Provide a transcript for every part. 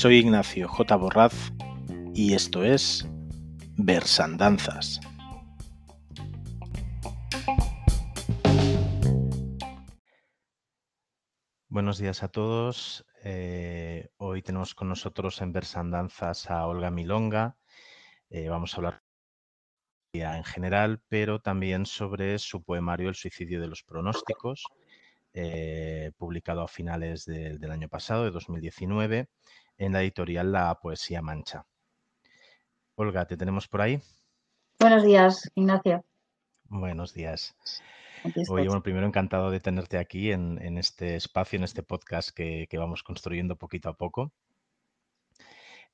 Soy Ignacio J. Borraz y esto es Versandanzas. Buenos días a todos. Eh, hoy tenemos con nosotros en Versandanzas a Olga Milonga. Eh, vamos a hablar en general, pero también sobre su poemario El suicidio de los pronósticos, eh, publicado a finales del año pasado, de 2019, en la editorial La Poesía Mancha. Olga, ¿te tenemos por ahí? Buenos días, Ignacio. Buenos días. Oye, bueno, primero encantado de tenerte aquí en, este espacio, en este podcast que, vamos construyendo poquito a poco.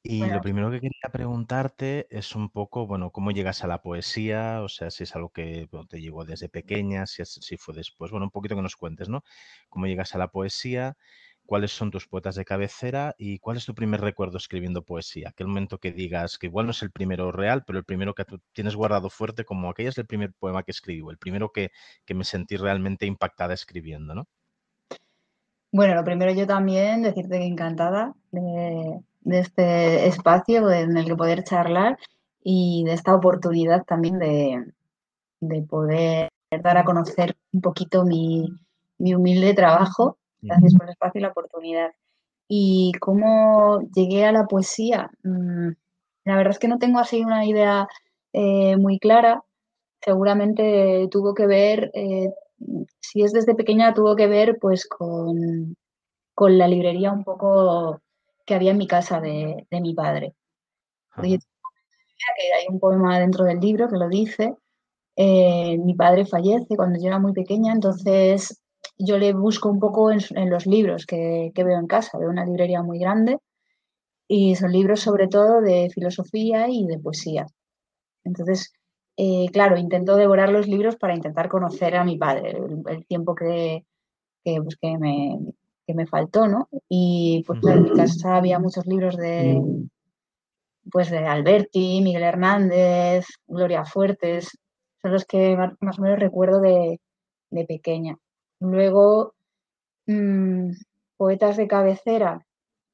Y lo primero que quería preguntarte es un poco, bueno, cómo llegas a la poesía, o sea, si es algo que te llegó desde pequeña, si, si fue después, bueno, un poquito que nos cuentes, ¿no? Cómo llegas a la poesía, cuáles son tus poetas de cabecera y cuál es tu primer recuerdo escribiendo poesía. Aquel momento que digas que igual no es el primero real, pero el primero que tú tienes guardado fuerte como aquel es el primer poema que escribí, el primero que, me sentí realmente impactada escribiendo, ¿no? Bueno, lo primero yo también decirte que encantada de, este espacio en el que poder charlar y de esta oportunidad también de, poder dar a conocer un poquito mi, mi humilde trabajo Gracias por el espacio y la oportunidad. ¿Y cómo llegué a la poesía? Mm, la verdad es que no tengo así una idea eh, muy clara. Seguramente tuvo que ver, eh, si es desde pequeña, tuvo que ver pues con, la librería un poco que había en mi casa de, mi padre. hay un poema dentro del libro que lo dice. Eh, mi padre fallece cuando yo era muy pequeña, entonces yo le busco un poco en, los libros que, veo en casa. Veo una librería muy grande y son libros sobre todo de filosofía y de poesía. Entonces, eh, claro, intento devorar los libros para intentar conocer a mi padre, el, tiempo que, pues, que, me, me, faltó, ¿no? Y pues en mi casa había muchos libros de, pues, de Alberti, Miguel Hernández, Gloria Fuertes, son los que más o menos recuerdo de pequeña. Luego, mm, poetas de cabecera,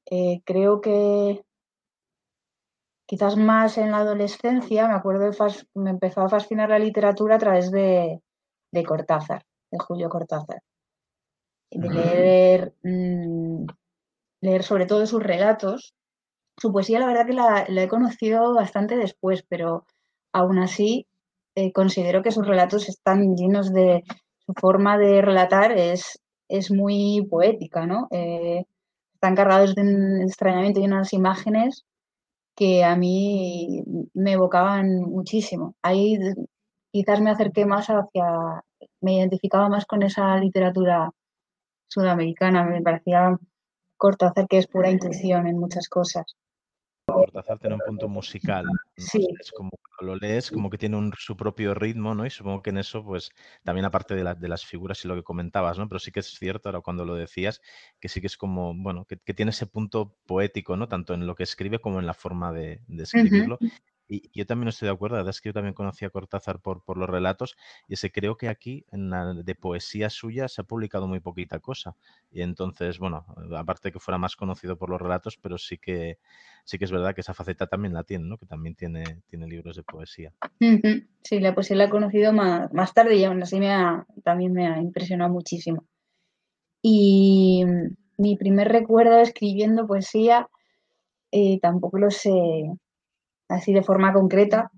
eh, creo que quizás más en la adolescencia, me acuerdo, me empezó a fascinar la literatura a través de, Cortázar, de Julio Cortázar. De leer, mm, leer sobre todo sus relatos. Su poesía, la verdad que la, he conocido bastante después, pero aún así eh, considero que sus relatos están llenos de, su forma de relatar es, es muy poética, ¿no? Eh, están cargados de un extrañamiento y unas imágenes que a mí me evocaban muchísimo. Ahí quizás me acerqué más hacia, me identificaba más con esa literatura sudamericana, me parecía Cortázar que es pura intuición en muchas cosas. Cortázar tiene un punto musical. Es como lo lees, como que tiene su propio ritmo, ¿no? Y supongo que en eso, pues, también aparte de, de, las figuras y lo que comentabas, ¿no? Pero sí que es cierto, ahora cuando lo decías, que sí que es como, bueno, que, tiene ese punto poético, ¿no? Tanto en lo que escribe como en la forma de, escribirlo. Y yo también estoy de acuerdo, la verdad es que yo también conocí a Cortázar por, por los relatos y ese creo que aquí en la de poesía suya se ha publicado muy poquita cosa. Y entonces, bueno, aparte que fuera más conocido por los relatos, pero sí que sí que es verdad que esa faceta también la tiene, ¿no? Que también tiene, tiene libros de poesía. Sí, la poesía la he conocido más, más tarde y aún así me ha, también me ha impresionado muchísimo. Y mi primer recuerdo escribiendo poesía eh, tampoco lo sé así de forma concreta.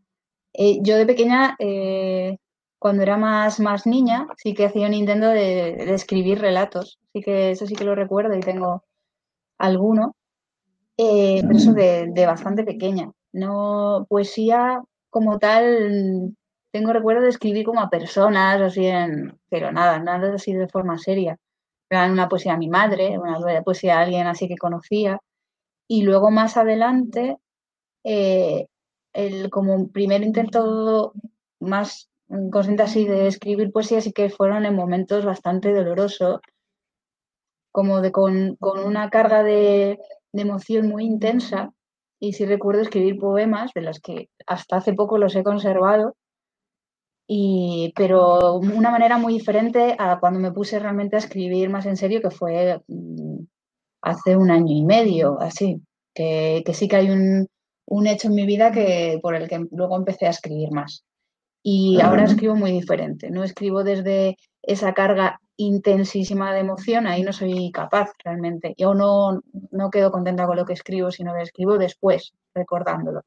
Eh, yo de pequeña, eh, cuando era más, más niña, sí que hacía un intento de, escribir relatos. Así que eso sí que lo recuerdo y tengo alguno. Eh, pero eso de, bastante pequeña. No, poesía como tal, tengo recuerdo de escribir como a personas, así en, pero nada, nada así de forma seria. Una poesía a mi madre, una poesía a alguien así que conocía. Y luego más adelante, eh, el, como primer intento más consciente así de escribir poesía sí que fueron en momentos bastante dolorosos, como de con, una carga de, emoción muy intensa. Y sí recuerdo escribir poemas, de los que hasta hace poco los he conservado, y, pero una manera muy diferente a cuando me puse realmente a escribir más en serio, que fue mm, hace un año y medio, así, que, que sí que hay un, un, hecho en mi vida que, por el que luego empecé a escribir más. Y ahora escribo muy diferente, no escribo desde esa carga intensísima de emoción, ahí no soy capaz realmente. Yo no, no quedo contenta con lo que escribo, sino que escribo después, recordándolo,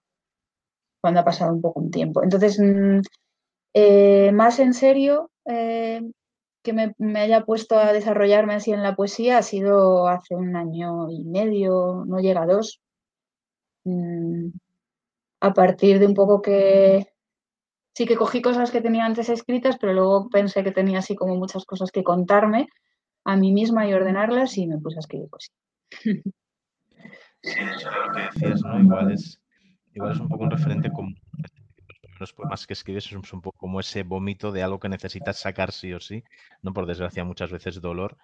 cuando ha pasado un poco un tiempo. Entonces, mm, eh, más en serio, eh, que me, haya puesto a desarrollarme así en la poesía ha sido hace un año y medio, no llega a dos. Mm, a partir de un poco que sí que cogí cosas que tenía antes escritas, pero luego pensé que tenía así como muchas cosas que contarme a mí misma y ordenarlas y me puse a escribir poesía. Sí, eso lo que decías, ¿no? Igual es, igual es un poco un referente como los poemas que escribes es un poco como ese vómito de algo que necesitas sacar sí o sí, ¿no? Por desgracia, muchas veces dolor.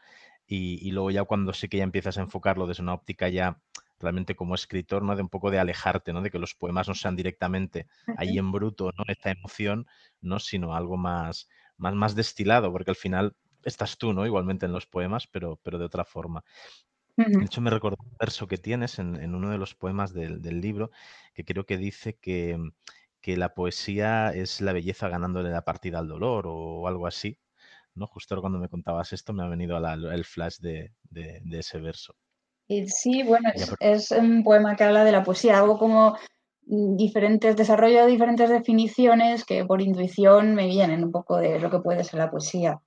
Y, luego ya cuando sí que ya empiezas a enfocarlo desde una óptica ya realmente como escritor, ¿no? De un poco de alejarte, ¿no? De que los poemas no sean directamente ahí en bruto, ¿no? Esta emoción, ¿no? Sino algo más, más, más destilado, porque al final estás tú, ¿no? Igualmente en los poemas, pero, pero de otra forma. De hecho, me recordó un verso que tienes en, uno de los poemas del, del, libro, que creo que dice que, que la poesía es la belleza ganándole la partida al dolor o algo así. ¿no? Justo cuando me contabas esto me ha venido el flash de, ese verso. Sí, bueno, es, un poema que habla de la poesía, algo como mm, diferentes, desarrollo de diferentes definiciones que por intuición me vienen un poco de lo que puede ser la poesía.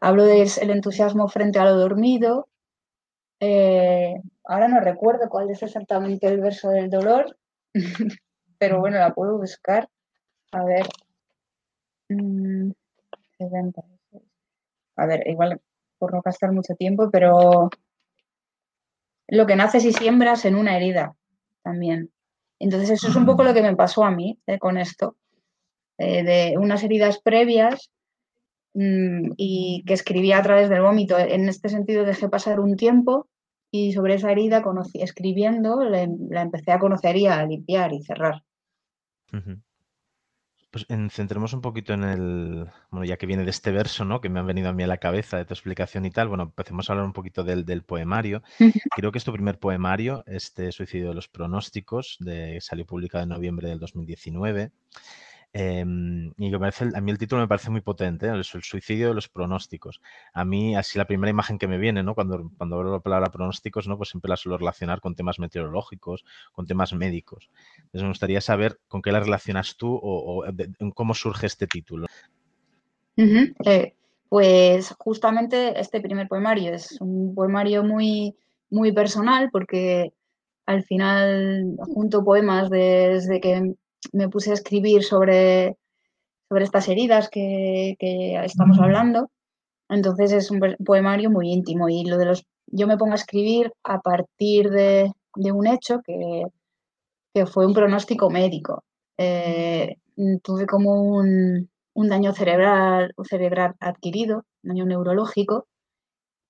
Hablo del entusiasmo frente a lo dormido. Eh, ahora no recuerdo cuál es exactamente el verso del dolor, pero bueno, la puedo buscar. A ver. Mm, a ver, igual por no gastar mucho tiempo, pero lo que naces y siembras en una herida también. Entonces eso es un poco lo que me pasó a mí eh, con esto, eh, de unas heridas previas mm, y que escribía a través del vómito. En este sentido dejé pasar un tiempo y sobre esa herida, escribiendo, la empecé a conocer y a limpiar y cerrar. Pues centremos un poquito en el, bueno, ya que viene de este verso, ¿no? Que me han venido a mí a la cabeza de tu explicación y tal. Bueno, empecemos a hablar un poquito del, del poemario. Creo que es tu primer poemario, este Suicidio de los pronósticos, de, salió publicado en noviembre del 2019. Em, y parece, a mí el título me parece muy potente, ¿eh? el, suicidio de los pronósticos. A mí, así la primera imagen que me viene, ¿no? Cuando, cuando hablo la palabra pronósticos, ¿no? Pues siempre la suelo relacionar con temas meteorológicos, con temas médicos. Entonces me gustaría saber con qué la relacionas tú o, cómo surge este título. Eh, pues justamente este primer poemario es un poemario muy, muy personal porque al final junto poemas desde que me puse a escribir sobre, sobre estas heridas que, estamos hablando. Entonces es un poemario muy íntimo y lo de los yo me pongo a escribir a partir de, un hecho que, fue un pronóstico médico. Eh, tuve como un, daño cerebral, cerebral adquirido, un daño neurológico,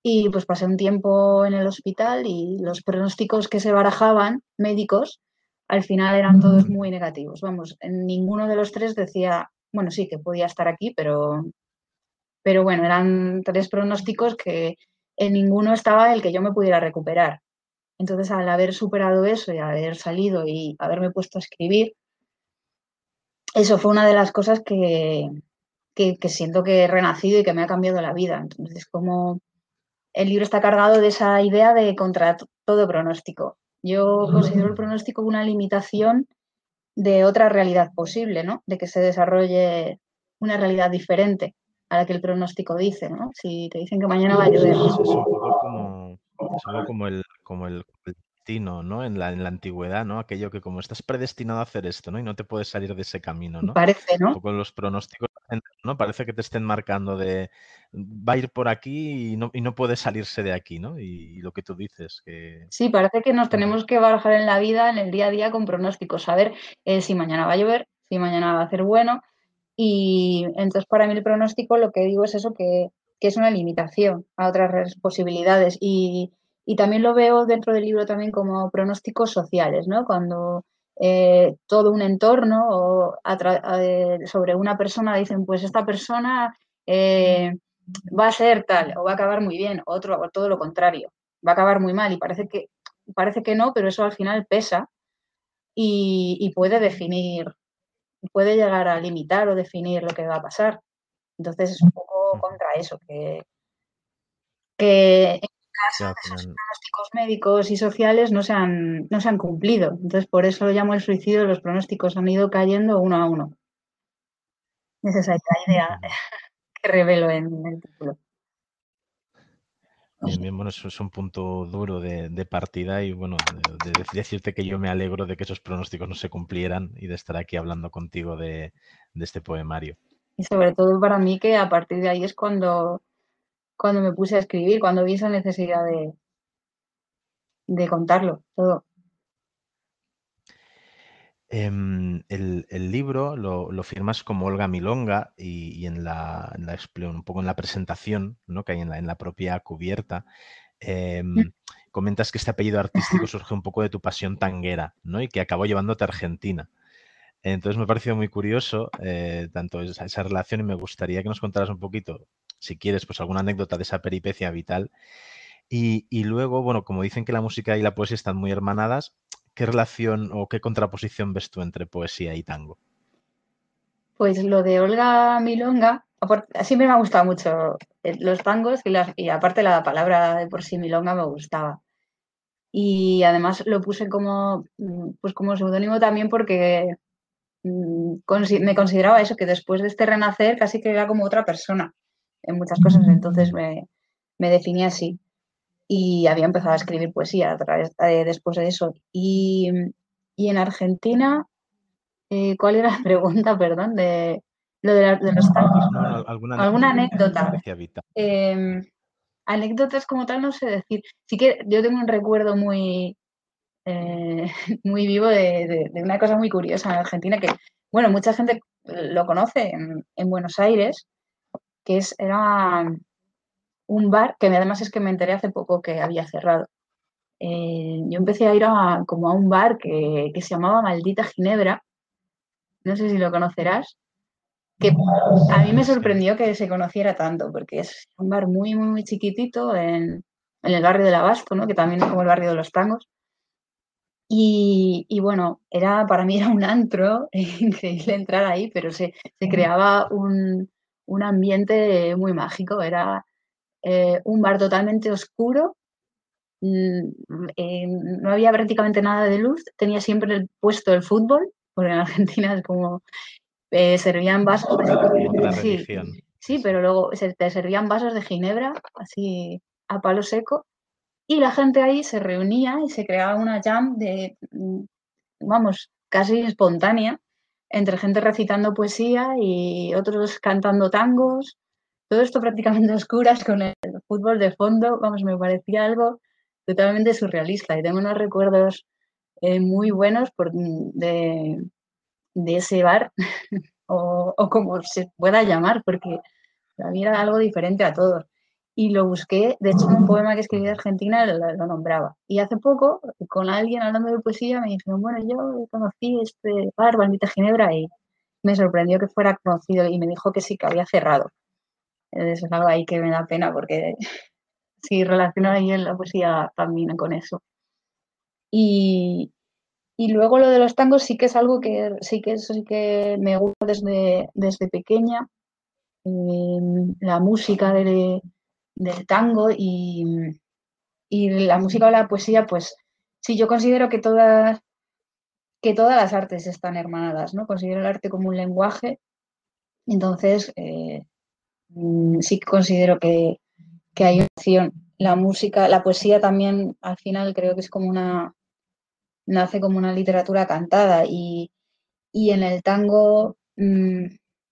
y pues pasé un tiempo en el hospital y los pronósticos que se barajaban médicos al final eran todos muy negativos. Vamos, en ninguno de los tres decía, bueno, sí, que podía estar aquí, pero, pero bueno, eran tres pronósticos que en ninguno estaba el que yo me pudiera recuperar. Entonces, al haber superado eso y haber salido y haberme puesto a escribir, eso fue una de las cosas que, que, que siento que he renacido y que me ha cambiado la vida. Entonces, como el libro está cargado de esa idea de contra todo pronóstico. Yo considero el pronóstico una limitación de otra realidad posible, ¿no? De que se desarrolle una realidad diferente a la que el pronóstico dice, ¿no? Si te dicen que mañana va a llover. Es, como, algo como el, como el, destino, ¿no? En la, en la antigüedad, ¿no? Aquello que como estás predestinado a hacer esto, ¿no? Y no te puedes salir de ese camino, ¿no? Parece, ¿no? Poco los pronósticos, ¿no? Parece que te estén marcando de va a ir por aquí y no, y no puede salirse de aquí, ¿no? Y, lo que tú dices, que... Sí, parece que nos tenemos que barajar en la vida, en el día a día, con pronósticos, saber eh, si mañana va a llover, si mañana va a hacer bueno. Y entonces para mí el pronóstico lo que digo es eso, que, que es una limitación a otras posibilidades. Y, y, también lo veo dentro del libro también como pronósticos sociales, ¿no? Cuando eh, todo un entorno o sobre una persona dicen, pues esta persona eh, va a ser tal o va a acabar muy bien, otro o todo lo contrario, va a acabar muy mal y parece que, parece que no, pero eso al final pesa y, puede definir, puede llegar a limitar o definir lo que va a pasar. Entonces es un poco contra eso, que, que caso esos pronósticos médicos y sociales no se, han, no se han cumplido. Entonces, por eso lo llamo el suicidio, los pronósticos han ido cayendo uno a uno. Esa es la idea que revelo en el título. Bien, bien, bueno, eso es un punto duro de, partida y bueno, de, decirte que yo me alegro de que esos pronósticos no se cumplieran y de estar aquí hablando contigo de, de este poemario. Y sobre todo para mí que a partir de ahí es cuando cuando me puse a escribir, cuando vi esa necesidad de, de contarlo todo. Em, el, libro lo, firmas como Olga Milonga y, en, la, un poco en la presentación ¿no? que hay en la, en la propia cubierta, em, mm. comentas que este apellido artístico surge un poco de tu pasión tanguera ¿no? y que acabó llevándote a Argentina. Entonces me ha parecido muy curioso eh, tanto esa, relación y me gustaría que nos contaras un poquito si quieres, pues alguna anécdota de esa peripecia vital. Y, luego, bueno, como dicen que la música y la poesía están muy hermanadas, ¿qué relación o qué contraposición ves tú entre poesía y tango? Pues lo de Olga Milonga, siempre me ha gustado mucho eh, los tangos y, aparte la palabra de por sí Milonga me gustaba. Y además lo puse como, mm, pues como seudónimo también porque me consideraba eso, que después de este renacer casi que era como otra persona en muchas cosas, entonces me, me definí así. Y había empezado a escribir poesía a través, eh, después de eso. Y, y en Argentina, eh, ¿cuál era la pregunta, perdón? De lo de, los tangos. ¿Alguna, anécdota? Em, anécdotas como tal no sé decir. Sí que yo tengo un recuerdo muy, eh, muy vivo de, una cosa muy curiosa en Argentina que, bueno, mucha gente lo conoce en, en Buenos Aires, que es, era un bar que además es que me enteré hace poco que había cerrado. Eh, yo empecé a ir a, como a un bar que, se llamaba Maldita Ginebra, no sé si lo conocerás, que a mí me sorprendió que se conociera tanto, porque es un bar muy, muy, chiquitito en, el barrio del Abasto, ¿no? que también es como el barrio de los tangos. Y, bueno, era, para mí era un antro, increíble entrar ahí, pero se, se creaba un, un ambiente muy mágico. Era eh, un bar totalmente oscuro, mm, eh, no había prácticamente nada de luz, tenía siempre el puesto el fútbol, porque en Argentina es como eh, servían vasos. sí, sí, pero luego se, te servían vasos de ginebra, así a palo seco, y la gente ahí se reunía y se creaba una jam de, mm, vamos, casi espontánea, entre gente recitando poesía y otros cantando tangos. Todo esto prácticamente oscuras con el fútbol de fondo. Vamos, me parecía algo totalmente surrealista y tengo unos recuerdos eh, muy buenos por, de, de, ese bar o, o, como se pueda llamar, porque para mí era algo diferente a todos y lo busqué. De hecho, un poema que escribí de Argentina lo, nombraba. Y hace poco, con alguien hablando de poesía, me dijeron, bueno, yo conocí este bar, Bandita Ginebra, y me sorprendió que fuera conocido y me dijo que sí, que había cerrado. Es algo ahí que me da pena porque sí relaciono ahí en la poesía también con eso. Y, y luego lo de los tangos sí que es algo que sí que, sí que me gusta desde, desde pequeña. Eh, la música de, del tango y, la música o la poesía, pues sí, yo considero que todas, que todas las artes están hermanadas, ¿no? Considero el arte como un lenguaje, entonces eh, mm, sí considero que, que hay opción. La música, la poesía también al final creo que es como una, nace como una literatura cantada y, en el tango mm,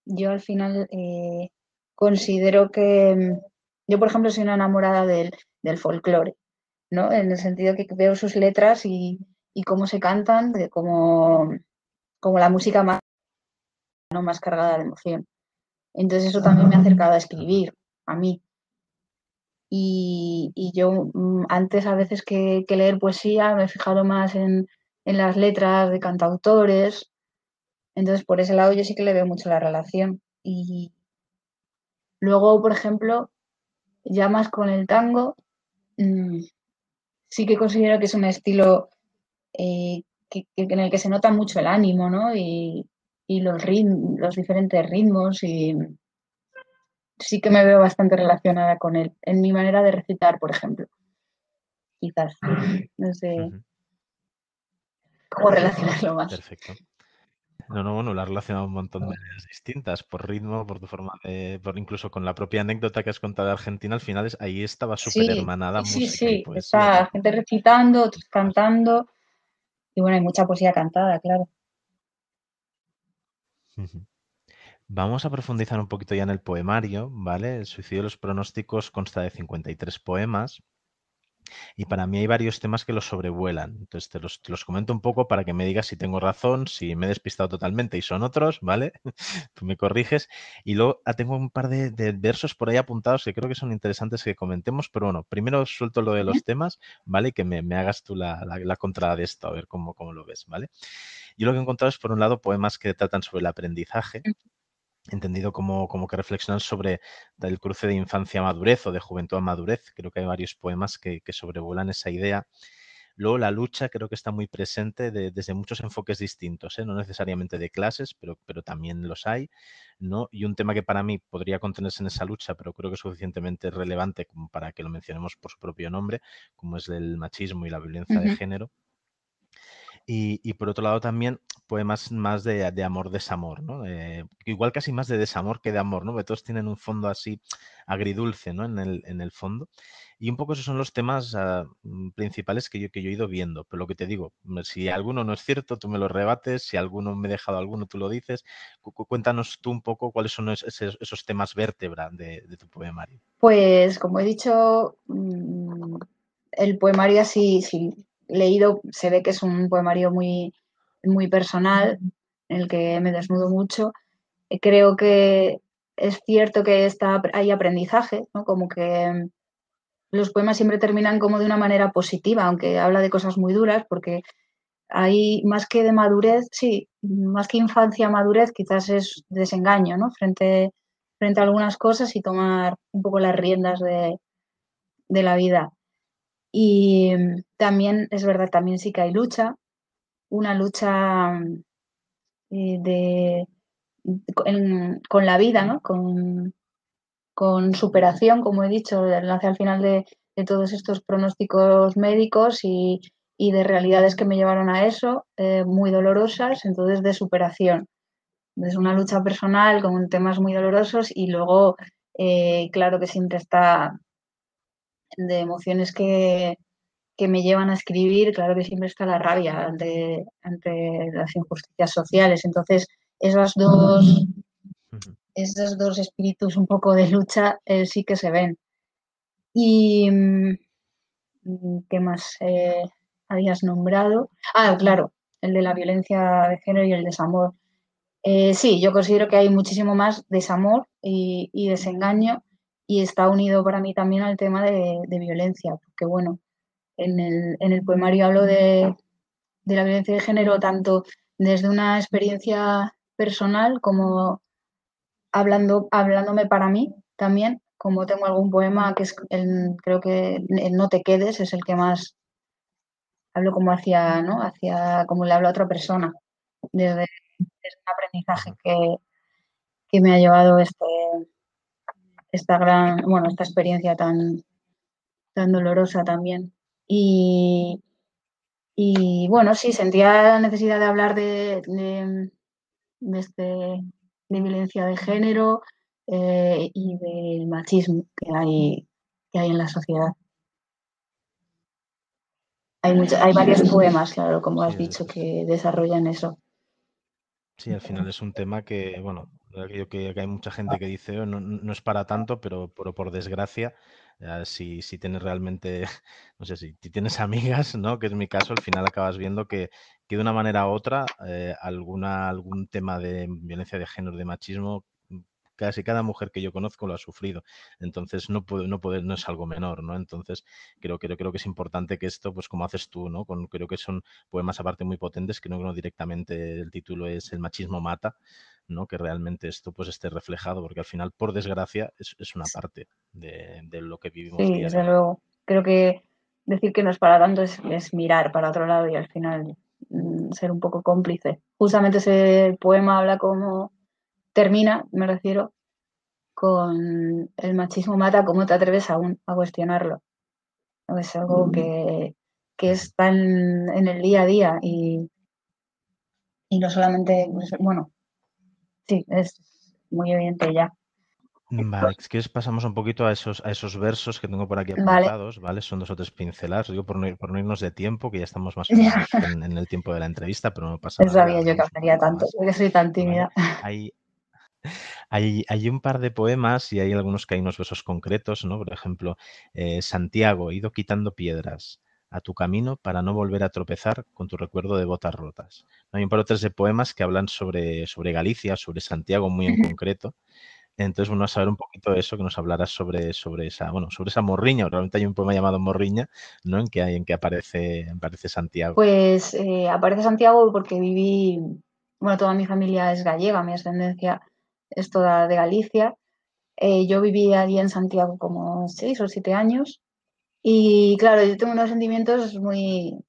yo al final eh, considero que yo, por ejemplo, soy una enamorada del, del folclore, ¿no? En el sentido que veo sus letras y, cómo se cantan, como, como la música más, ¿no? más cargada de emoción. Entonces eso también me ha acercado a escribir, a mí. Y, yo mm, antes a veces que, leer poesía me he fijado más en, en las letras de cantautores. Entonces, por ese lado yo sí que le veo mucho la relación. Y luego, por ejemplo, ya más con el tango, mm, sí que considero que es un estilo eh, en el que se nota mucho el ánimo, ¿no? Y, los, los diferentes ritmos y sí que me veo bastante relacionada con él, en mi manera de recitar, por ejemplo. Quizás. No sé cómo relacionarlo más. Perfecto. No, no, bueno, lo has relacionado un montón de maneras distintas, por ritmo, por tu forma de, por incluso con la propia anécdota que has contado de Argentina, al final es, ahí estaba súper hermanada sí, música sí, sí. Está gente recitando, otros cantando, y bueno, hay mucha poesía cantada, claro. Vamos a profundizar un poquito ya en el poemario, ¿vale? El suicidio de los pronósticos consta de 53 poemas y para mí hay varios temas que los sobrevuelan. Entonces te los, comento un poco para que me digas si tengo razón, si me he despistado totalmente y son otros, ¿vale? Tú me corriges. Y luego ah, tengo un par de, versos por ahí apuntados que creo que son interesantes que comentemos, pero bueno, primero suelto lo de los temas, ¿vale? Y que me, hagas tú la, la, contra de esto, a ver cómo, cómo lo ves, ¿vale? Yo lo que he encontrado es, por un lado, poemas que tratan sobre el aprendizaje entendido como, como, que reflexionan sobre el cruce de infancia a madurez o de juventud a madurez. Creo que hay varios poemas que, sobrevuelan esa idea. Luego la lucha creo que está muy presente desde muchos enfoques distintos, ¿eh? no necesariamente de clases, pero, pero también los hay. ¿no? Y un tema que para mí podría contenerse en esa lucha, pero creo que es suficientemente relevante como para que lo mencionemos por su propio nombre, como es el machismo y la violencia de género. Y, por otro lado también poemas más de, de amor-desamor, ¿no? Eh, igual casi más de desamor que de amor, ¿no? Porque todos tienen un fondo así agridulce, ¿no? En el, en el fondo. Y un poco esos son los temas mm, principales que yo, que yo he ido viendo. Pero lo que te digo, si alguno no es cierto, tú me lo rebates. Si alguno me he dejado alguno, tú lo dices. cuéntanos tú un poco cuáles son esos, temas vértebra de, tu poemario. Pues, como he dicho, mm, el poemario así, sí, leído se ve que es un poemario muy, muy personal, en el que me desnudo mucho. Eh, creo que es cierto que está, hay aprendizaje, ¿no? como que los poemas siempre terminan como de una manera positiva, aunque habla de cosas muy duras, porque hay más que de madurez, sí, más que infancia, madurez, quizás es desengaño, ¿no? Frente, frente a algunas cosas y tomar un poco las riendas de, de la vida. Y mm, también, es verdad, también sí que hay lucha, una lucha eh, de, con la vida, ¿no? Con, con, superación, como he dicho, hacia al final de, todos estos pronósticos médicos y, de realidades que me llevaron a eso, eh, muy dolorosas, entonces de superación. Es una lucha personal con temas muy dolorosos y luego, eh, claro que siempre está de emociones que, me llevan a escribir, claro que siempre está la rabia ante, las injusticias sociales. Entonces, esos dos, esos dos espíritus un poco de lucha eh, sí que se ven. Y, mm, ¿qué más eh, habías nombrado? Ah, claro, el de la violencia de género y el desamor. Eh, sí, yo considero que hay muchísimo más desamor y, y desengaño y está unido para mí también al tema de, violencia, porque bueno, en el, en el poemario hablo de, la violencia de género tanto desde una experiencia personal como hablando, hablándome para mí también, como tengo algún poema que es, el, creo que No te quedes es el que más hablo como hacia, ¿no? Hacia, como le hablo a otra persona, desde, desde un aprendizaje que, que me ha llevado este, esta gran, bueno, esta experiencia tan, tan dolorosa también. Y, y bueno, sí, sentía la necesidad de hablar de, de, este, de violencia de género eh, y del machismo que hay, que hay en la sociedad. Hay, hay varios poemas, claro, como has dicho, que desarrollan eso. Sí, al final es un tema que, bueno, yo que, hay mucha gente que dice, oh, no, es para tanto, pero, por desgracia, si, si, tienes realmente, no sé si, tienes amigas, ¿no? Que es mi caso, al final acabas viendo que, que de una manera u otra, eh, alguna, algún tema de violencia de género, de machismo, casi cada mujer que yo conozco lo ha sufrido. Entonces no puede, no puede, no es algo menor, ¿no? Entonces creo, creo, creo que es importante que esto, pues como haces tú, ¿no? Con, creo que son poemas aparte muy potentes, que no, no directamente el título es El machismo mata, ¿no? Que realmente esto pues esté reflejado, porque al final, por desgracia, es, es una parte de, de, lo que vivimos. Sí, desde luego. Creo que decir que no es para tanto es, es mirar para otro lado y al final mm, ser un poco cómplice. Justamente ese poema habla como termina, me refiero, con el machismo mata, ¿cómo te atreves aún a cuestionarlo? Es algo que, que está en, en, el día a día y, y no solamente, pues, bueno, sí, es muy evidente ya. Vale, es que pasamos un poquito a esos, a esos versos que tengo por aquí apuntados, ¿vale? ¿vale? Son dos o tres pinceladas, digo por no, por no, irnos de tiempo, que ya estamos más o menos en, en, el tiempo de la entrevista, pero no pasa nada. Sabía yo que hablaría tanto, porque soy tan tímida. ¿vale? Hay, hay, hay, un par de poemas y hay algunos que hay unos versos concretos, ¿no? Por ejemplo, eh, Santiago, he ido quitando piedras a tu camino para no volver a tropezar con tu recuerdo de botas rotas. Hay un par de tres de poemas que hablan sobre, sobre Galicia, sobre Santiago muy en concreto. Entonces, bueno, a saber un poquito de eso, que nos hablarás sobre, sobre esa, bueno, sobre esa morriña. Realmente hay un poema llamado Morriña, ¿no? En que hay, en que aparece, aparece Santiago. Pues eh, aparece Santiago porque viví, bueno, toda mi familia es gallega, mi ascendencia es toda de Galicia. Eh, yo viví allí en Santiago como seis o siete años. Y claro, yo tengo unos sentimientos muy,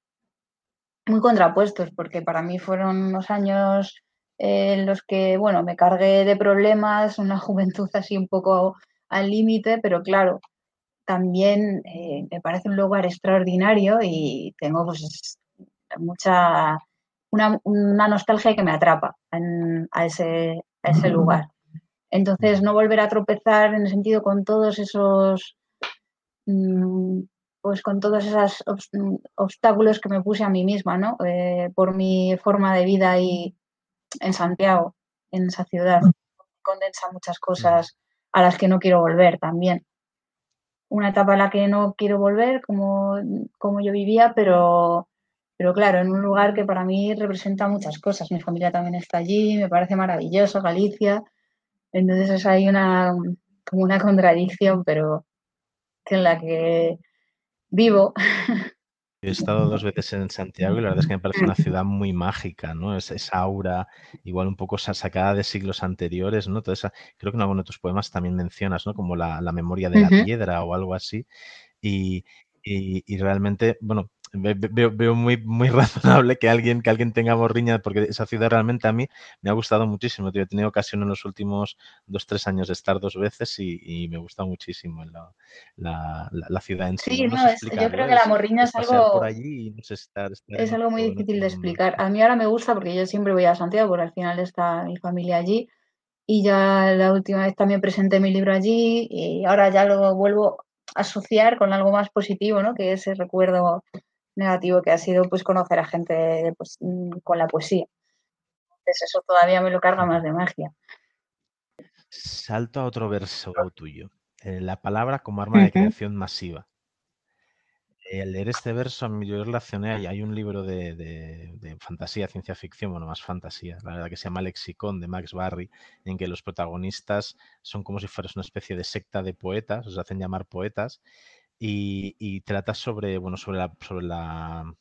muy contrapuestos, porque para mí fueron unos años en los que, bueno, me cargué de problemas, una juventud así un poco al límite, pero claro, también eh, me parece un lugar extraordinario y tengo pues mucha, una, una nostalgia que me atrapa en, a, ese, a ese lugar. Entonces, no volver a tropezar en el sentido con todos esos, pues con todos esos obstáculos que me puse a mí misma, ¿no? Eh, por mi forma de vida y en Santiago, en esa ciudad. Condensa muchas cosas a las que no quiero volver también. Una etapa a la que no quiero volver, como, como yo vivía, pero, pero claro, en un lugar que para mí representa muchas cosas. Mi familia también está allí, me parece maravilloso, Galicia. Entonces hay una, como una contradicción, pero que en la que vivo He estado dos veces en Santiago y la verdad es que me parece una ciudad muy mágica, ¿no? Es, esa aura, igual un poco sacada de siglos anteriores, ¿no? Toda esa, creo que en alguno de tus poemas también mencionas, ¿no? Como la, la memoria de la piedra o algo así. Y, y, y realmente, bueno, veo, veo, muy, muy razonable que alguien, que alguien tenga morriña, porque esa ciudad realmente a mí me ha gustado muchísimo. Tío. He tenido ocasión en los últimos dos, tres años de estar dos veces y, y me gusta muchísimo la, la, la, ciudad en sí. Sí, no, no es, yo creo que la morriña es, es algo, no sé, estar, estar es algo muy difícil de explicar. A mí ahora me gusta porque yo siempre voy a Santiago, porque al final está mi familia allí. Y ya la última vez también presenté mi libro allí y ahora ya lo vuelvo a asociar con algo más positivo, ¿no? Que ese recuerdo negativo que ha sido pues conocer a gente pues, mm, con la poesía. Entonces eso todavía me lo carga más de magia. Salto a otro verso tuyo. Eh, la palabra como arma de creación masiva. Eh, al leer este verso, yo relacioné, hay un libro de, de, de, fantasía, ciencia ficción, bueno, más fantasía, la verdad que se llama Lexicon de Max Barry, en que los protagonistas son como si fueras una especie de secta de poetas, os hacen llamar poetas, y, y trata sobre, bueno, sobre la, sobre la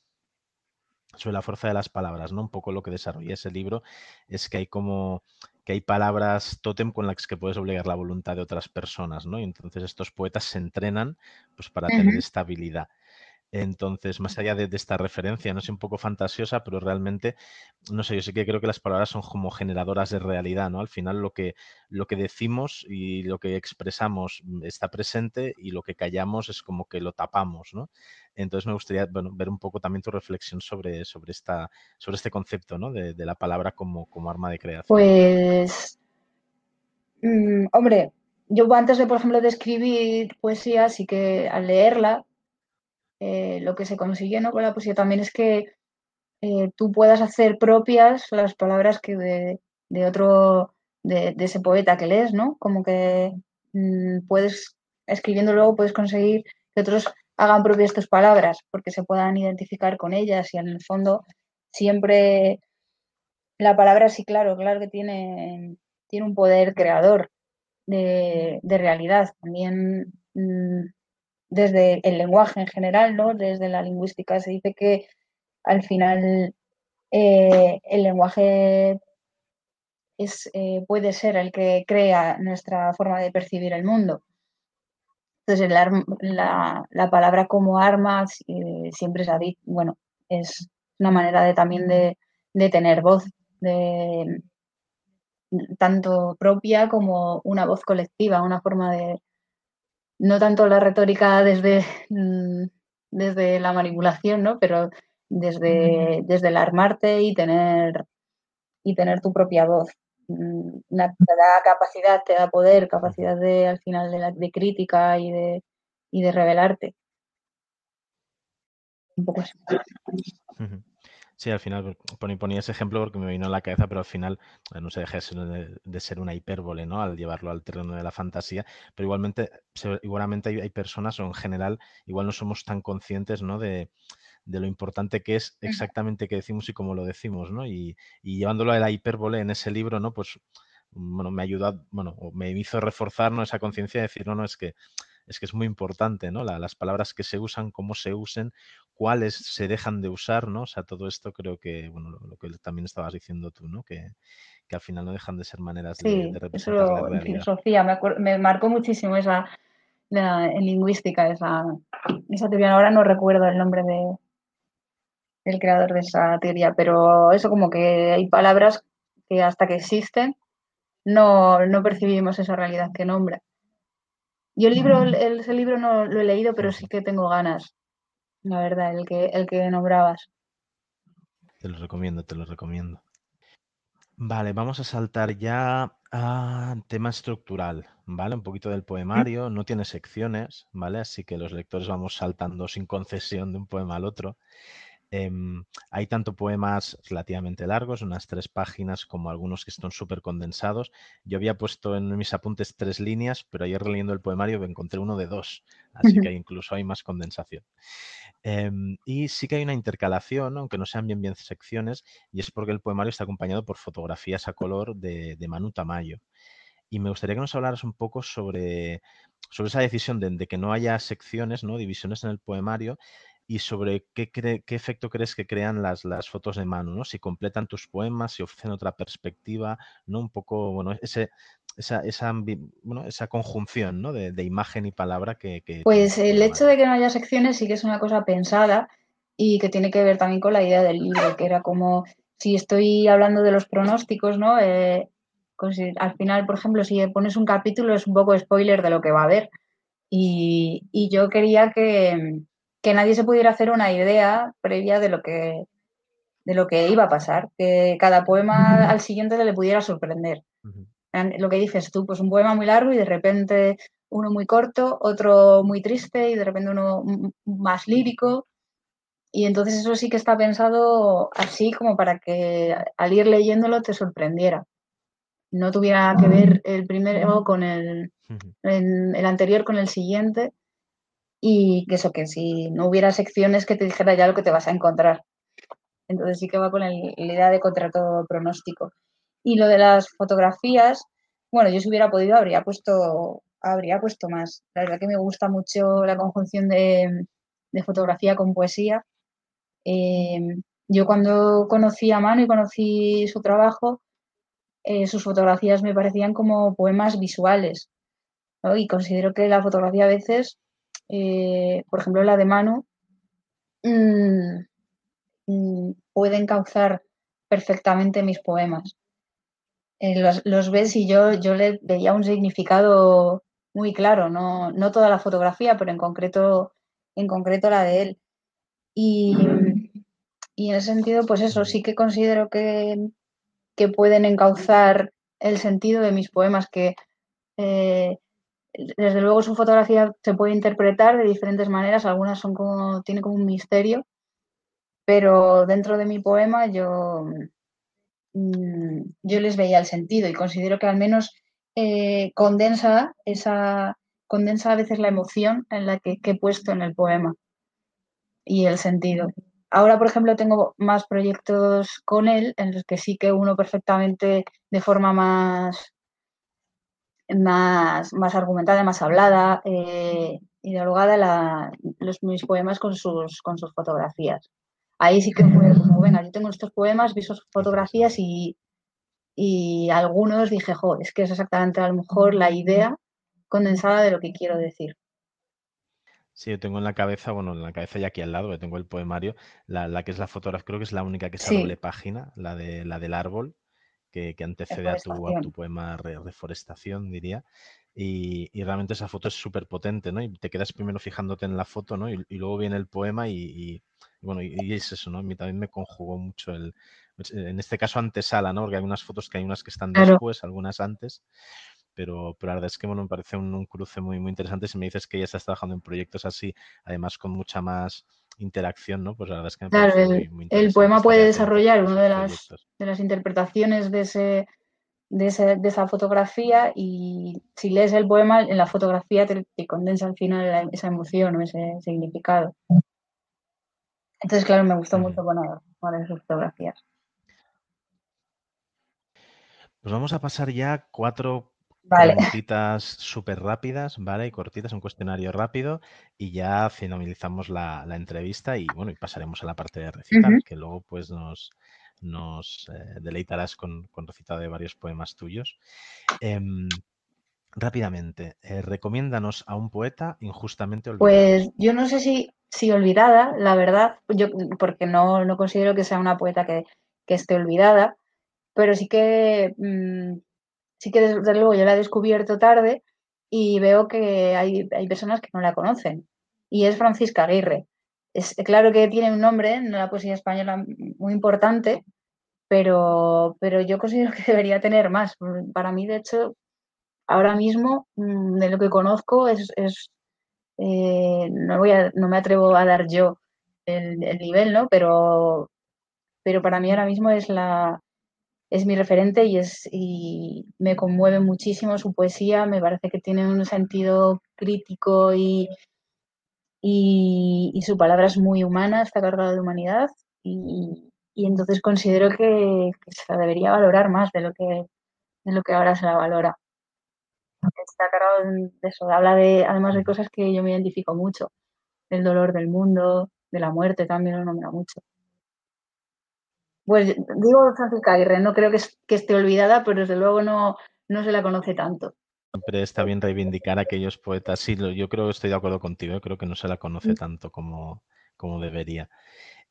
sobre la fuerza de las palabras, ¿no? Un poco lo que desarrolla ese libro es que hay como que hay palabras tótem con las que puedes obligar la voluntad de otras personas, ¿no? Y entonces estos poetas se entrenan pues para uh -huh. tener estabilidad. Entonces, más allá de, esta referencia, no es un poco fantasiosa, pero realmente, no sé, yo sí que creo que las palabras son como generadoras de realidad, ¿no? Al final lo que, lo que decimos y lo que expresamos está presente y lo que callamos es como que lo tapamos, ¿no? Entonces me gustaría bueno, ver un poco también tu reflexión sobre, sobre, esta, sobre este concepto, ¿no? De, la palabra como, como, arma de creación. Pues, mmm, hombre, yo antes de, por ejemplo, de escribir poesía, sí que al leerla, eh, lo que se consigue ¿no? con la poesía también es que eh, tú puedas hacer propias las palabras que de, de otro, de, de, ese poeta que lees, ¿no? Como que mmm, puedes, escribiendo luego, puedes conseguir que otros hagan propias tus palabras, porque se puedan identificar con ellas y en el fondo siempre la palabra sí, claro, claro que tiene, tiene un poder creador de, realidad. También mm, desde el lenguaje en general, ¿no? Desde la lingüística se dice que al final eh, el lenguaje es, eh, puede ser el que crea nuestra forma de percibir el mundo. Entonces, la, palabra como arma eh, siempre es, bueno, es una manera de, también de, tener voz, de, tanto propia como una voz colectiva, una forma de, no tanto la retórica desde, mm, desde la manipulación, ¿no? pero desde, desde el armarte y tener, y tener tu propia voz. Mm, te da capacidad, te da poder, capacidad de al final de, la, de crítica y de, y de revelarte. Un poco así. Sí, al final ponía ese ejemplo porque me vino a la cabeza, pero al final eh, no se deja de, ser una hipérbole, ¿no? Al llevarlo al terreno de la fantasía, pero igualmente, igualmente hay, personas, o en general, igual no somos tan conscientes, ¿no? De, de lo importante que es exactamente qué decimos y cómo lo decimos, ¿no? Y, y llevándolo a la hipérbole en ese libro, ¿no? Pues, bueno, me ayudó, bueno, me hizo reforzar ¿no? esa conciencia de decir, no, no, es que es que es muy importante, ¿no? las palabras que se usan, cómo se usen, cuáles se dejan de usar, ¿no? O sea, todo esto creo que, bueno, lo, que también estabas diciendo tú, ¿no? Que, al final no dejan de ser maneras de, representar la realidad. filosofía, me, marcó muchísimo esa, en lingüística, esa, esa teoría. Ahora no recuerdo el nombre de, del creador de esa teoría, pero eso como que hay palabras que hasta que existen no, no percibimos esa realidad que nombra. Yo el libro, ese libro no lo he leído, pero sí que tengo ganas, la verdad, el que, el que nombrabas. Te lo recomiendo, te lo recomiendo. Vale, vamos a saltar ya a tema estructural, ¿vale? Un poquito del poemario, no tiene secciones, ¿vale? Así que los lectores vamos saltando sin concesión de un poema al otro. Em, hay tanto poemas relativamente largos, unas tres páginas, como algunos que están súper condensados. Yo había puesto en mis apuntes tres líneas, pero ayer leyendo el poemario me encontré uno de dos, así que incluso hay más condensación. Em, y sí que hay una intercalación, aunque no sean bien bien secciones, y es porque el poemario está acompañado por fotografías a color de, Manu Tamayo. Y me gustaría que nos hablaras un poco sobre, sobre esa decisión de, de, que no haya secciones, ¿no? divisiones en el poemario y sobre qué, qué efecto crees que crean las, las fotos de mano, ¿no? Si completan tus poemas, si ofrecen otra perspectiva, ¿no? Un poco, bueno, ese, esa, esa, bueno, esa conjunción ¿no? de, imagen y palabra que... pues el hecho de que no haya secciones sí que es una cosa pensada y que tiene que ver también con la idea del libro, que era como, si estoy hablando de los pronósticos, ¿no? Eh, al final, por ejemplo, si pones un capítulo es un poco spoiler de lo que va a haber. Y, y yo quería que, que nadie se pudiera hacer una idea previa de lo que, de lo que iba a pasar, que cada poema al siguiente le pudiera sorprender. Lo que dices tú, pues un poema muy largo y de repente uno muy corto, otro muy triste y de repente uno más lírico. Y entonces eso sí que está pensado así como para que al ir leyéndolo te sorprendiera. No tuviera que ver el primero con el, el anterior con el siguiente, y que eso, que si no hubiera secciones que te dijera ya lo que te vas a encontrar. Entonces sí que va con la idea de contrato pronóstico. Y lo de las fotografías, bueno, yo si hubiera podido habría puesto, habría puesto más. La verdad que me gusta mucho la conjunción de, fotografía con poesía. Eh, yo cuando conocí a Mano y conocí su trabajo, eh, sus fotografías me parecían como poemas visuales. Y considero que la fotografía a veces eh, por ejemplo la de Manu, mm, mm, puede encauzar perfectamente mis poemas. Eh, los, ves y yo, yo le veía un significado muy claro, no, toda la fotografía, pero en concreto, en concreto la de él. Y, en ese sentido, pues eso, sí que considero que, que pueden encauzar el sentido de mis poemas, que eh, desde luego su fotografía se puede interpretar de diferentes maneras, algunas son como, tiene como un misterio, pero dentro de mi poema yo, mm, yo les veía el sentido y considero que al menos eh, condensa esa condensa a veces la emoción en la que, he puesto en el poema y el sentido. Ahora, por ejemplo, tengo más proyectos con él en los que sí que uno perfectamente de forma más más, más argumentada, más hablada eh, y dialogada la, los, mis poemas con sus, con sus fotografías. Ahí sí que fue como, venga, yo tengo estos poemas, vi sus fotografías y, y algunos dije, jo, es que es exactamente a lo mejor la idea condensada de lo que quiero decir. Sí, yo tengo en la cabeza, bueno, en la cabeza ya aquí al lado, tengo el poemario, la, la que es la fotografía, creo que es la única que es a doble página, la, de, la del árbol, que, que antecede a tu, a tu, poema Reforestación, diría. Y, y, realmente esa foto es súper potente, ¿no? Y te quedas primero fijándote en la foto, ¿no? Y, y luego viene el poema y, y bueno, y, es eso, ¿no? A mí también me conjugó mucho el, pues, en este caso antesala, ¿no? Porque hay unas fotos que hay unas que están después, algunas antes pero, pero la verdad es que bueno, me parece un, cruce muy, muy interesante. Si me dices que ya estás trabajando en proyectos así, además con mucha más interacción, ¿no? Pues la verdad es que me claro, el, el poema puede desarrollar una de las, de las interpretaciones de, ese, de, ese, de, esa fotografía y si lees el poema, en la fotografía te, condensa al final esa emoción o ese significado. Entonces, claro, me gustó mucho poner, poner esas fotografías. Pues vamos a pasar ya cuatro Vale. Preguntitas súper rápidas, ¿vale? Y cortitas, un cuestionario rápido y ya finalizamos la, entrevista y bueno, y pasaremos a la parte de recitar, que luego pues nos, nos eh, deleitarás con, con recitado de varios poemas tuyos. Em, rápidamente, eh, recomiéndanos a un poeta injustamente olvidado. Pues yo no sé si, si olvidada, la verdad, yo porque no, no considero que sea una poeta que, que esté olvidada, pero sí que mm, sí que desde luego yo la he descubierto tarde y veo que hay, hay personas que no la conocen. Y es Francisca Aguirre. Es claro que tiene un nombre en la poesía española muy importante, pero, pero yo considero que debería tener más. Para mí, de hecho, ahora mismo, mm, de lo que conozco, es, es eh, no, voy a, no me atrevo a dar yo el, el, nivel, ¿no? Pero, pero para mí ahora mismo es la, es mi referente y, es, y me conmueve muchísimo su poesía, me parece que tiene un sentido crítico y, y, su palabra es muy humana, está cargada de humanidad y, y entonces considero que, se la debería valorar más de lo que, de lo que ahora se la valora. Está cargado de eso, habla de, además de cosas que yo me identifico mucho, del dolor del mundo, de la muerte también lo nombra mucho. Pues digo Francisca Aguirre, no creo que, esté olvidada, pero desde luego no, no se la conoce tanto. Siempre está bien reivindicar a aquellos poetas. Sí, yo creo que estoy de acuerdo contigo, ¿eh? creo que no se la conoce mm. tanto como, como debería.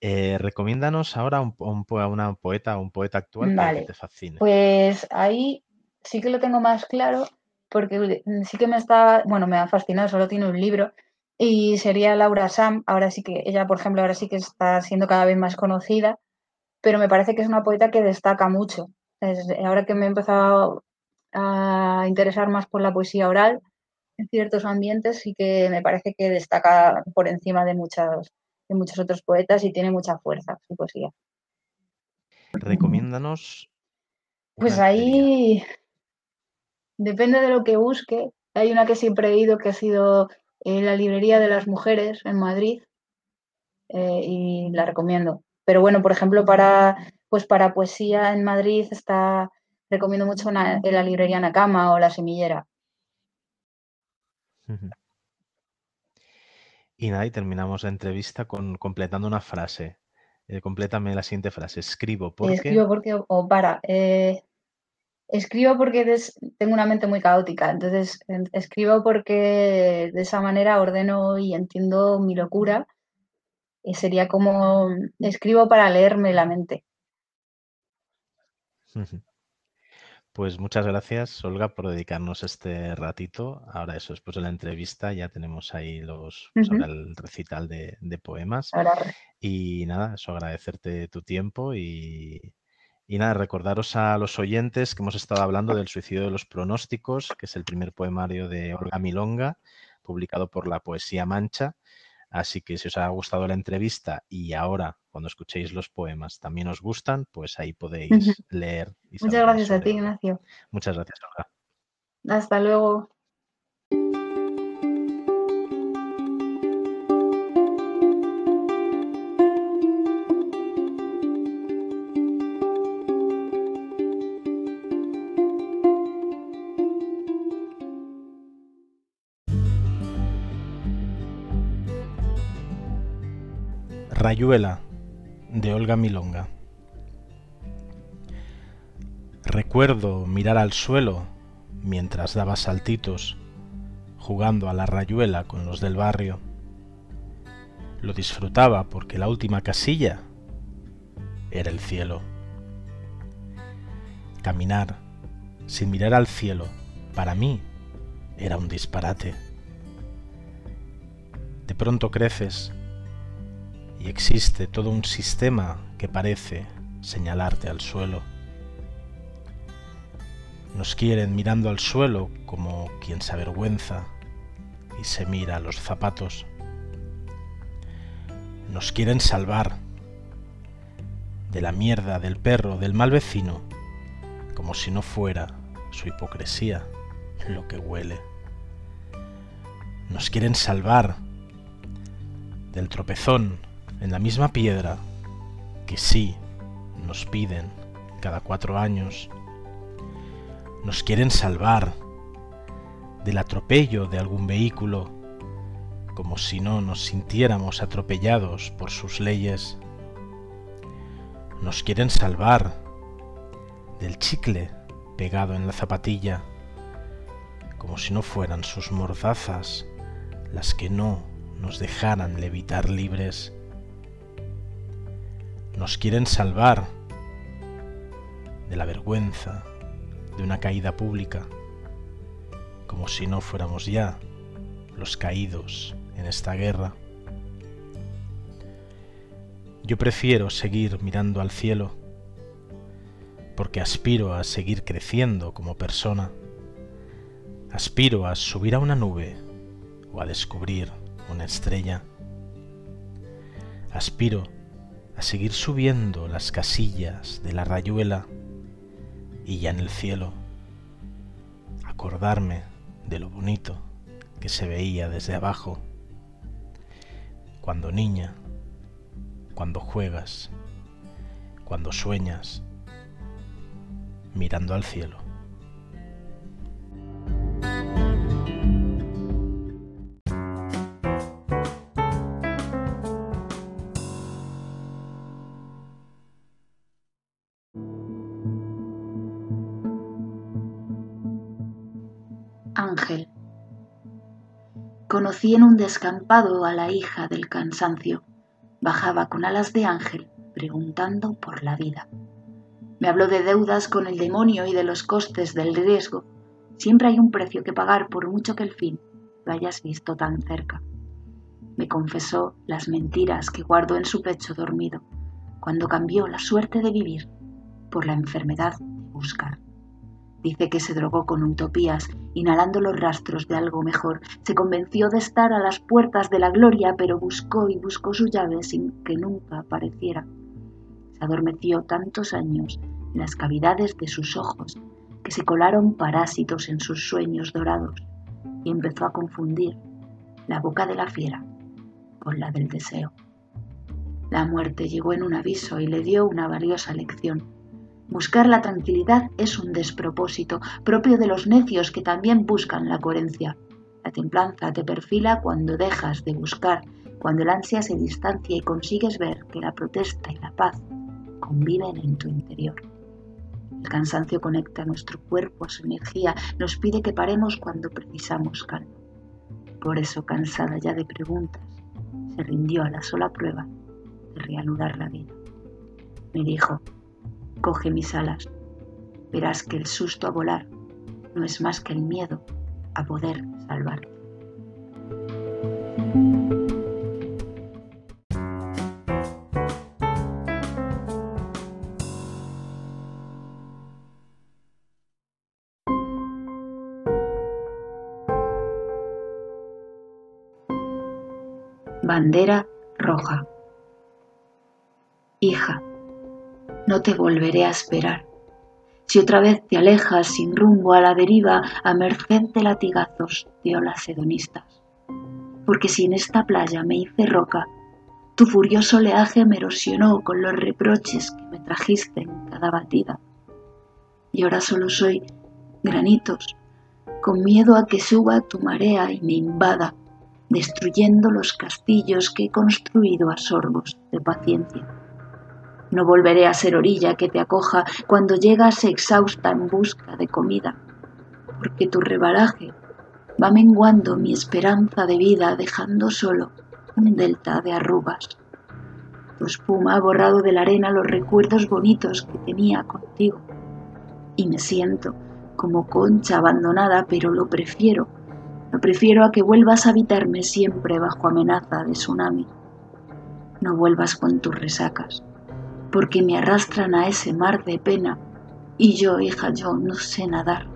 Eh, recomiéndanos ahora un, un, una poeta o un poeta actual que te fascine. Pues ahí sí que lo tengo más claro, porque sí que me está, bueno, me ha fascinado, solo tiene un libro, y sería Laura Sam. Ahora sí que, ella, por ejemplo, ahora sí que está siendo cada vez más conocida pero me parece que es una poeta que destaca mucho. ahora que me he empezado a interesar más por la poesía oral en ciertos ambientes, sí que me parece que destaca por encima de, muchos, de muchos otros poetas y tiene mucha fuerza su poesía. Recomiéndanos. Pues ahí depende de lo que busque. Hay una que siempre he ido que ha sido en eh, la librería de las mujeres en Madrid eh, y la recomiendo. Pero bueno, por ejemplo, para, pues para poesía en Madrid está, recomiendo mucho la librería Nakama o la Semillera. Y nada, y terminamos la entrevista con completando una frase. Eh, complétame la siguiente frase. Escribo porque. Escribo porque o para. Eh, escribo porque tengo una mente muy caótica. Entonces, escribo porque de esa manera ordeno y entiendo mi locura sería como escribo para leerme la mente. Pues muchas gracias, Olga, por dedicarnos este ratito. Ahora eso, después de la entrevista ya tenemos ahí los, pues el recital de, poemas. Y nada, eso agradecerte tu tiempo y, y nada, recordaros a los oyentes que hemos estado hablando del suicidio de los pronósticos, que es el primer poemario de Olga Milonga, publicado por la Poesía Mancha. Así que si os ha gustado la entrevista y ahora cuando escuchéis los poemas también os gustan, pues ahí podéis leer. Muchas gracias a ti, Ignacio. Muchas gracias, Olga. Hasta luego. Rayuela de Olga Milonga. Recuerdo mirar al suelo mientras daba saltitos jugando a la rayuela con los del barrio. Lo disfrutaba porque la última casilla era el cielo. Caminar sin mirar al cielo, para mí, era un disparate. De pronto creces y existe todo un sistema que parece señalarte al suelo. Nos quieren mirando al suelo como quien se avergüenza y se mira a los zapatos. Nos quieren salvar de la mierda, del perro, del mal vecino, como si no fuera su hipocresía lo que huele. Nos quieren salvar del tropezón en la misma piedra que sí nos piden cada cuatro años. Nos quieren salvar del atropello de algún vehículo, como si no nos sintiéramos atropellados por sus leyes. Nos quieren salvar del chicle pegado en la zapatilla, como si no fueran sus mordazas las que no nos dejaran levitar libres. Nos quieren salvar de la vergüenza de una caída pública, como si no fuéramos ya los caídos en esta guerra. Yo prefiero seguir mirando al cielo porque aspiro a seguir creciendo como persona. Aspiro a subir a una nube o a descubrir una estrella. Aspiro a seguir subiendo las casillas de la rayuela y ya en el cielo acordarme de lo bonito que se veía desde abajo, cuando niña, cuando juegas, cuando sueñas, mirando al cielo. Conocí en un descampado a la hija del cansancio. Bajaba con alas de ángel preguntando por la vida. Me habló de deudas con el demonio y de los costes del riesgo. Siempre hay un precio que pagar por mucho que el fin lo hayas visto tan cerca. Me confesó las mentiras que guardó en su pecho dormido, cuando cambió la suerte de vivir por la enfermedad de buscar. Dice que se drogó con utopías, inhalando los rastros de algo mejor. Se convenció de estar a las puertas de la gloria, pero buscó y buscó su llave sin que nunca apareciera se adormeció tantos años en las cavidades de sus ojos que se colaron parásitos en sus sueños dorados y empezó a confundir la boca de la fiera con la del deseo. La muerte llegó en un aviso y le dio una valiosa lección. Buscar la tranquilidad es un despropósito propio de los necios que también buscan la coherencia. La templanza te perfila cuando dejas de buscar, cuando el ansia se distancia y consigues ver que la protesta y la paz conviven en tu interior. El cansancio conecta nuestro cuerpo a su energía, nos pide que paremos cuando precisamos calma. Por eso, cansada ya de preguntas, se rindió a la sola prueba de reanudar la vida. Me dijo, coge mis alas, verás que el susto a volar no es más que el miedo a poder salvarte. Bandera roja. Hija, no te volveré a esperar. Si otra vez te alejas sin rumbo a la deriva a merced de latigazos de olas hedonistas. Porque si en esta playa me hice roca, tu furioso oleaje me erosionó con los reproches que me trajiste en cada batida. Y ahora solo soy granitos, con miedo a que suba tu marea y me invada destruyendo los castillos que he construido a sorbos de paciencia. No volveré a ser orilla que te acoja cuando llegas exhausta en busca de comida, porque tu rebaraje va menguando mi esperanza de vida dejando solo un delta de arrugas. Tu espuma ha borrado de la arena los recuerdos bonitos que tenía contigo y me siento como concha abandonada, pero lo prefiero, lo prefiero a que vuelvas a habitarme siempre bajo amenaza de tsunami. No vuelvas con tus resacas, porque me arrastran a ese mar de pena y yo, hija, yo no sé nadar,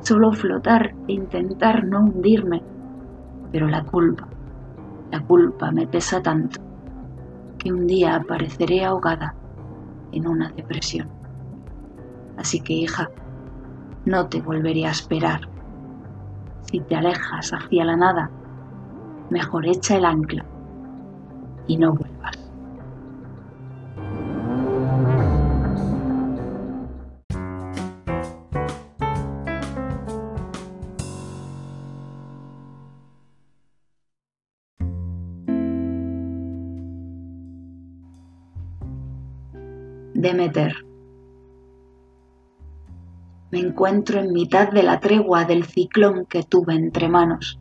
solo flotar e intentar no hundirme, pero la culpa, la culpa me pesa tanto que un día apareceré ahogada en una depresión. Así que, hija, no te volveré a esperar. Si te alejas hacia la nada, mejor echa el ancla y no vuelvas. Demeter me encuentro en mitad de la tregua del ciclón que tuve entre manos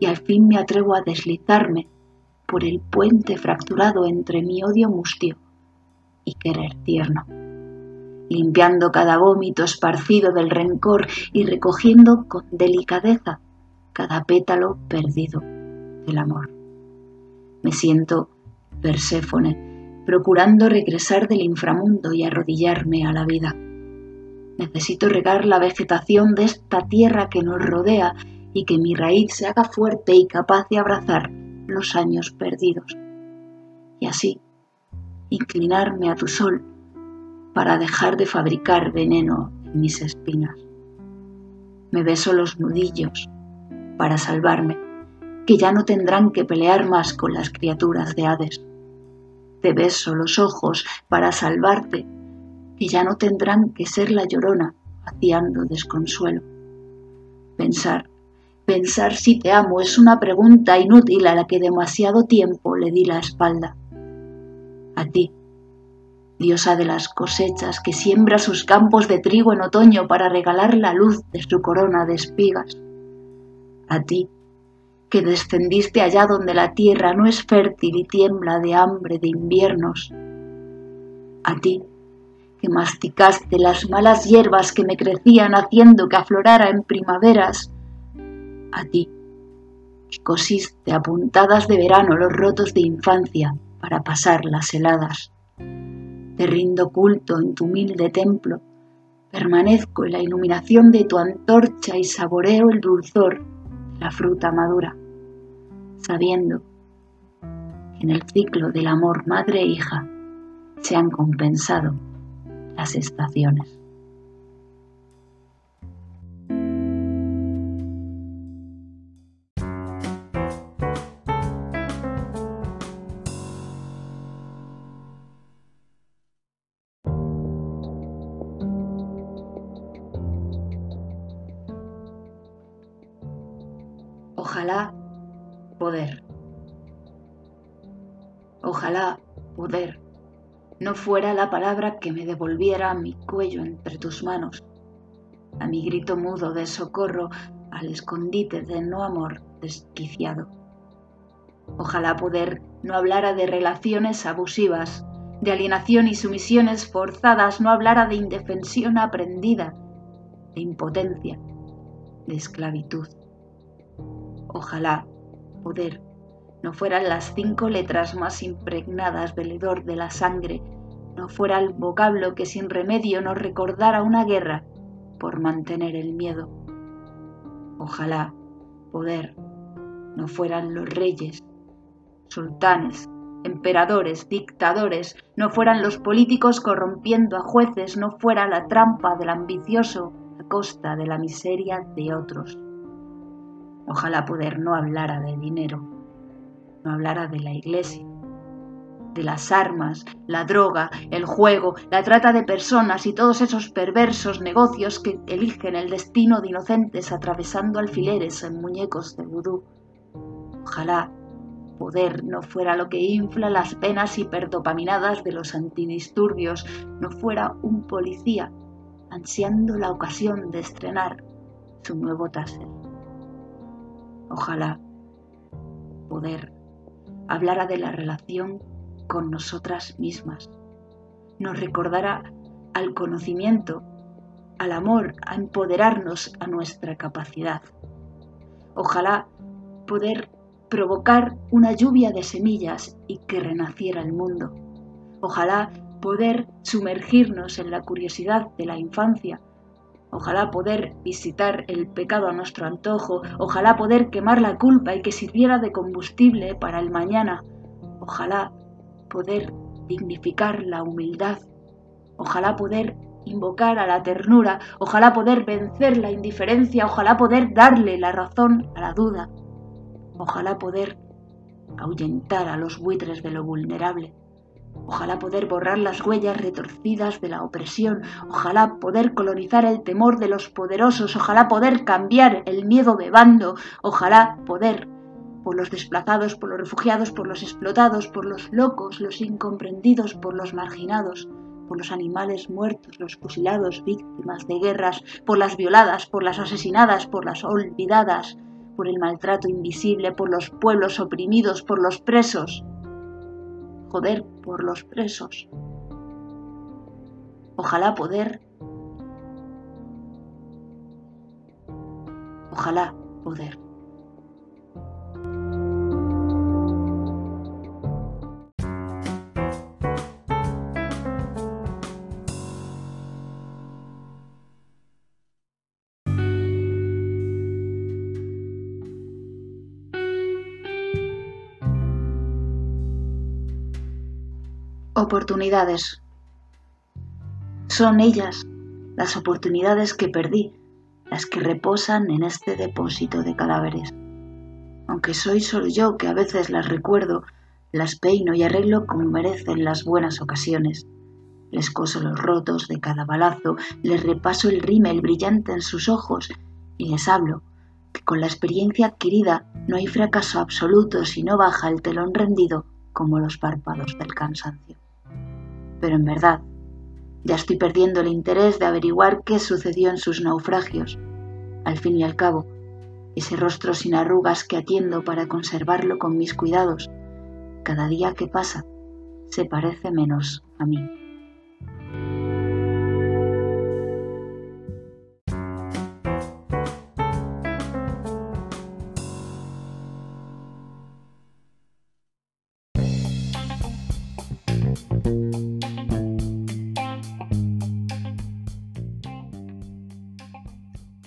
y al fin me atrevo a deslizarme por el puente fracturado entre mi odio mustio y querer tierno, limpiando cada vómito esparcido del rencor y recogiendo con delicadeza cada pétalo perdido del amor. Me siento Perséfone, procurando regresar del inframundo y arrodillarme a la vida Necesito regar la vegetación de esta tierra que nos rodea y que mi raíz se haga fuerte y capaz de abrazar los años perdidos. Y así, inclinarme a tu sol para dejar de fabricar veneno en mis espinas. Me beso los nudillos para salvarme, que ya no tendrán que pelear más con las criaturas de Hades. Te beso los ojos para salvarte y ya no tendrán que ser la llorona vaciando desconsuelo. Pensar, pensar si te amo es una pregunta inútil a la que demasiado tiempo le di la espalda. A ti, diosa de las cosechas que siembra sus campos de trigo en otoño para regalar la luz de su corona de espigas. A ti, que descendiste allá donde la tierra no es fértil y tiembla de hambre de inviernos. A ti, que masticaste las malas hierbas que me crecían haciendo que aflorara en primaveras, a ti, que cosiste a puntadas de verano los rotos de infancia para pasar las heladas. Te rindo culto en tu humilde templo, permanezco en la iluminación de tu antorcha y saboreo el dulzor de la fruta madura, sabiendo que en el ciclo del amor madre e se han compensado las estaciones. Ojalá poder no fuera la palabra que me devolviera mi cuello entre tus manos, a mi grito mudo de socorro al escondite de no amor desquiciado. Ojalá poder no hablara de relaciones abusivas, de alienación y sumisiones forzadas, no hablara de indefensión aprendida, de impotencia, de esclavitud. Ojalá poder no fueran las cinco letras más impregnadas del hedor de la sangre, no fuera el vocablo que sin remedio nos recordara una guerra por mantener el miedo. Ojalá poder no fueran los reyes, sultanes, emperadores, dictadores, no fueran los políticos corrompiendo a jueces, no fuera la trampa del ambicioso a costa de la miseria de otros. Ojalá poder no hablara de dinero, no hablara de la iglesia, de las armas, la droga, el juego, la trata de personas y todos esos perversos negocios que eligen el destino de inocentes atravesando alfileres en muñecos de vudú. Ojalá poder no fuera lo que infla las penas hiperdopaminadas de los antidisturbios, no fuera un policía ansiando la ocasión de estrenar su nuevo taser. Ojalá poder hablara de la relación con nosotras mismas, nos recordara al conocimiento, al amor, a empoderarnos a nuestra capacidad. Ojalá poder provocar una lluvia de semillas y que renaciera el mundo. Ojalá poder sumergirnos en la curiosidad de la infancia. Ojalá poder visitar el pecado a nuestro antojo. Ojalá poder quemar la culpa y que sirviera de combustible para el mañana. Ojalá poder dignificar la humildad ojalá poder invocar a la ternura, ojalá poder vencer la indiferencia, ojalá poder darle la razón a la duda, ojalá poder ahuyentar a los buitres de lo vulnerable, ojalá poder borrar las huellas retorcidas de la opresión, ojalá poder colonizar el temor de los poderosos, ojalá poder cambiar el miedo de bando, ojalá poder por los desplazados, por los refugiados, por los explotados, por los locos, los incomprendidos, por los marginados, por los animales muertos, los fusilados, víctimas de guerras, por las violadas, por las asesinadas, por las olvidadas, por el maltrato invisible, por los pueblos oprimidos, por los presos. Joder, por los presos. Ojalá poder. Ojalá poder. Oportunidades. Son ellas las oportunidades que perdí, las que reposan en este depósito de cadáveres. Aunque soy solo yo que a veces las recuerdo, las peino y arreglo como merecen las buenas ocasiones. Les coso los rotos de cada balazo, les repaso el rímel brillante en sus ojos y les hablo que con la experiencia adquirida no hay fracaso absoluto si no baja el telón rendido como los párpados del cansancio pero en verdad ya estoy perdiendo el interés de averiguar qué sucedió en sus naufragios. Al fin y al cabo, ese rostro sin arrugas que atiendo para conservarlo con mis cuidados, cada día que pasa se parece menos a mí.